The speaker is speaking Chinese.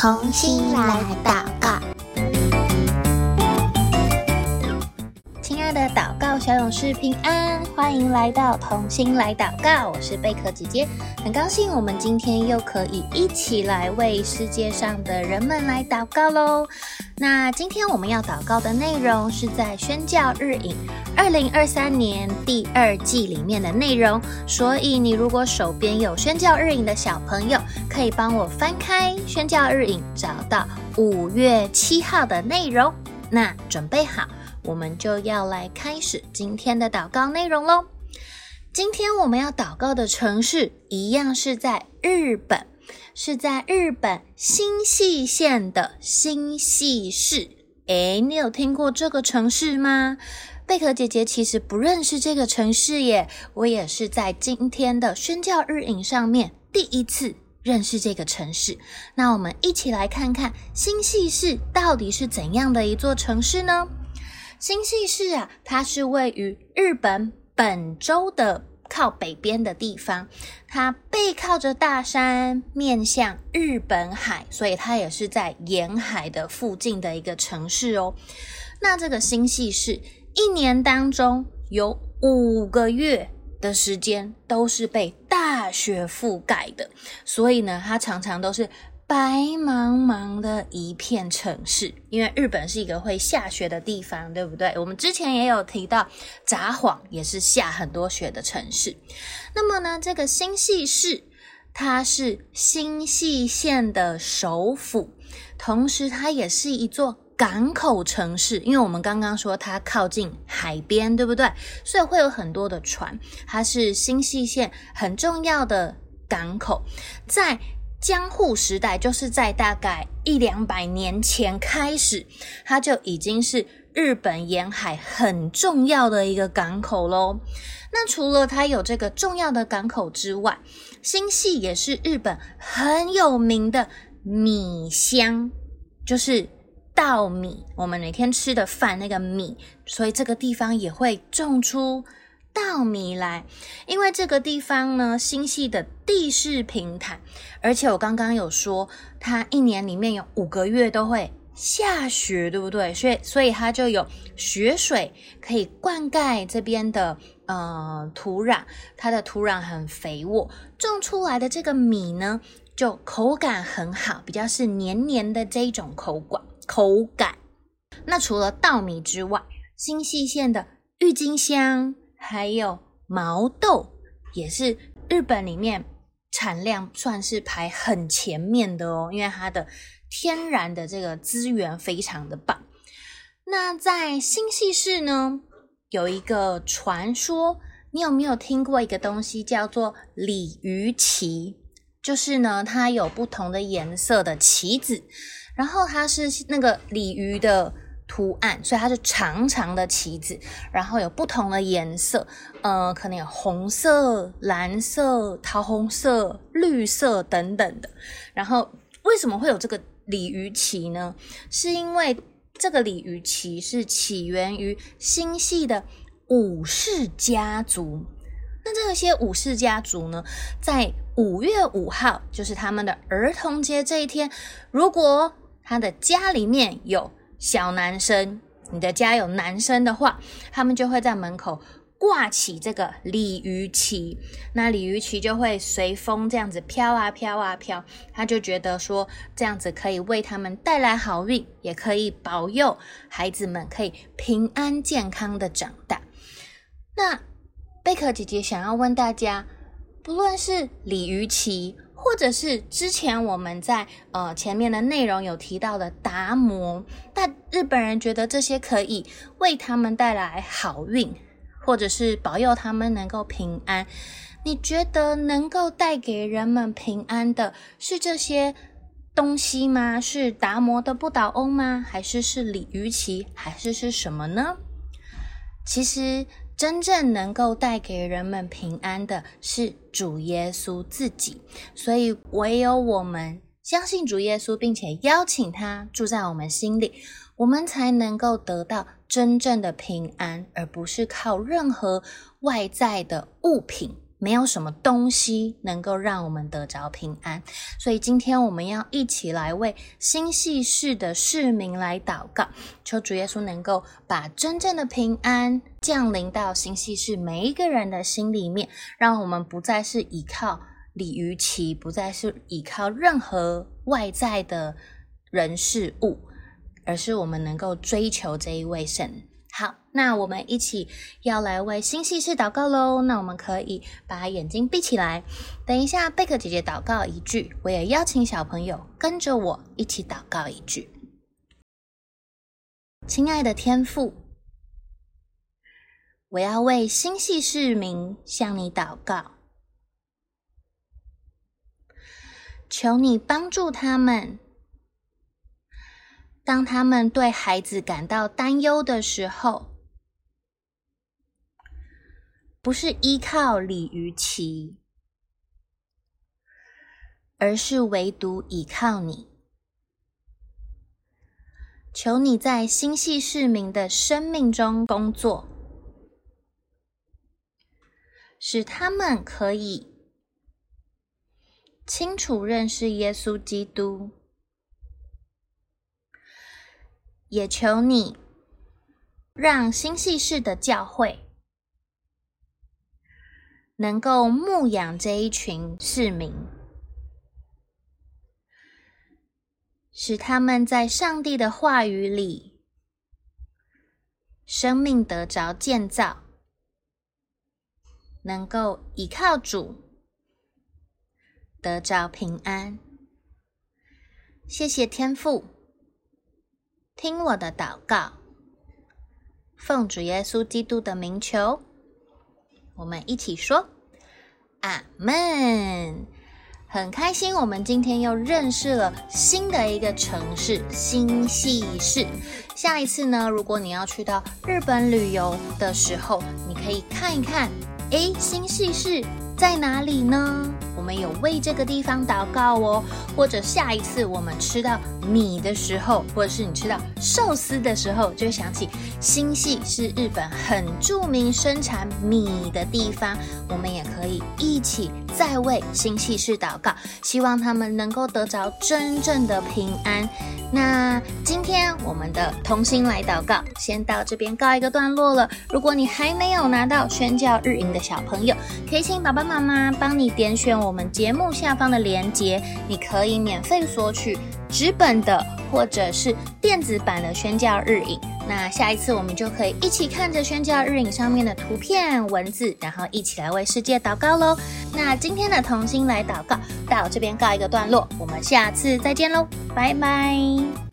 同心来祷告。亲爱的祷告小勇士平安，欢迎来到同心来祷告。我是贝壳姐姐，很高兴我们今天又可以一起来为世界上的人们来祷告喽。那今天我们要祷告的内容是在宣教日影二零二三年第二季里面的内容，所以你如果手边有宣教日影的小朋友，可以帮我翻开宣教日影，找到五月七号的内容。那准备好，我们就要来开始今天的祷告内容喽。今天我们要祷告的城市一样是在日本。是在日本新舄县的新舄市。诶，你有听过这个城市吗？贝壳姐姐其实不认识这个城市耶，我也是在今天的宣教日影上面第一次认识这个城市。那我们一起来看看新舄市到底是怎样的一座城市呢？新舄市啊，它是位于日本本州的。靠北边的地方，它背靠着大山，面向日本海，所以它也是在沿海的附近的一个城市哦。那这个新舄市一年当中有五个月的时间都是被大雪覆盖的，所以呢，它常常都是。白茫茫的一片城市，因为日本是一个会下雪的地方，对不对？我们之前也有提到，札幌也是下很多雪的城市。那么呢，这个新舄市，它是新舄县的首府，同时它也是一座港口城市，因为我们刚刚说它靠近海边，对不对？所以会有很多的船，它是新舄县很重要的港口，在。江户时代就是在大概一两百年前开始，它就已经是日本沿海很重要的一个港口喽。那除了它有这个重要的港口之外，新舄也是日本很有名的米乡，就是稻米，我们每天吃的饭那个米，所以这个地方也会种出。稻米来，因为这个地方呢，新系的地势平坦，而且我刚刚有说，它一年里面有五个月都会下雪，对不对？所以，所以它就有雪水可以灌溉这边的呃土壤，它的土壤很肥沃，种出来的这个米呢，就口感很好，比较是黏黏的这一种口感口感。那除了稻米之外，新舄县的郁金香。还有毛豆也是日本里面产量算是排很前面的哦，因为它的天然的这个资源非常的棒。那在新舄市呢，有一个传说，你有没有听过一个东西叫做鲤鱼旗？就是呢，它有不同的颜色的旗子，然后它是那个鲤鱼的。图案，所以它是长长的旗子，然后有不同的颜色，呃，可能有红色、蓝色、桃红色、绿色等等的。然后为什么会有这个鲤鱼旗呢？是因为这个鲤鱼旗是起源于新系的武士家族。那这些武士家族呢，在五月五号，就是他们的儿童节这一天，如果他的家里面有小男生，你的家有男生的话，他们就会在门口挂起这个鲤鱼旗，那鲤鱼旗就会随风这样子飘啊飘啊飘，他就觉得说这样子可以为他们带来好运，也可以保佑孩子们可以平安健康的长大。那贝壳姐姐想要问大家，不论是鲤鱼旗，或者是之前我们在呃前面的内容有提到的达摩，但日本人觉得这些可以为他们带来好运，或者是保佑他们能够平安。你觉得能够带给人们平安的是这些东西吗？是达摩的不倒翁吗？还是是鲤鱼旗？还是是什么呢？其实。真正能够带给人们平安的是主耶稣自己，所以唯有我们相信主耶稣，并且邀请他住在我们心里，我们才能够得到真正的平安，而不是靠任何外在的物品。没有什么东西能够让我们得着平安，所以今天我们要一起来为新潟市的市民来祷告，求主耶稣能够把真正的平安降临到新潟市每一个人的心里面，让我们不再是依靠鲤鱼旗，不再是依靠任何外在的人事物，而是我们能够追求这一位神。好，那我们一起要来为新潟市祷告喽。那我们可以把眼睛闭起来，等一下贝克姐姐祷告一句，我也邀请小朋友跟着我一起祷告一句。亲爱的天父，我要为新潟市民向你祷告，求你帮助他们。当他们对孩子感到担忧的时候，不是依靠鲤鱼旗，而是唯独依靠你。求你在心系市民的生命中工作，使他们可以清楚认识耶稣基督。也求你让新潟市的教会能够牧养这一群市民，使他们在上帝的话语里，生命得着建造，能够依靠主，得着平安。谢谢天父。听我的祷告，奉主耶稣基督的名求，我们一起说阿门。很开心，我们今天又认识了新的一个城市新潟市。下一次呢，如果你要去到日本旅游的时候，你可以看一看，诶，新潟市在哪里呢？我们有为这个地方祷告哦，或者下一次我们吃到米的时候，或者是你吃到寿司的时候，就会想起新系是日本很著名生产米的地方。我们也可以一起再为新系市祷告，希望他们能够得着真正的平安。那今天我们的同心来祷告，先到这边告一个段落了。如果你还没有拿到宣教日营的小朋友，可以请爸爸妈妈帮你点选我。我们节目下方的链接，你可以免费索取纸本的或者是电子版的宣教日影。那下一次我们就可以一起看着宣教日影上面的图片文字，然后一起来为世界祷告喽。那今天的同心来祷告到这边告一个段落，我们下次再见喽，拜拜。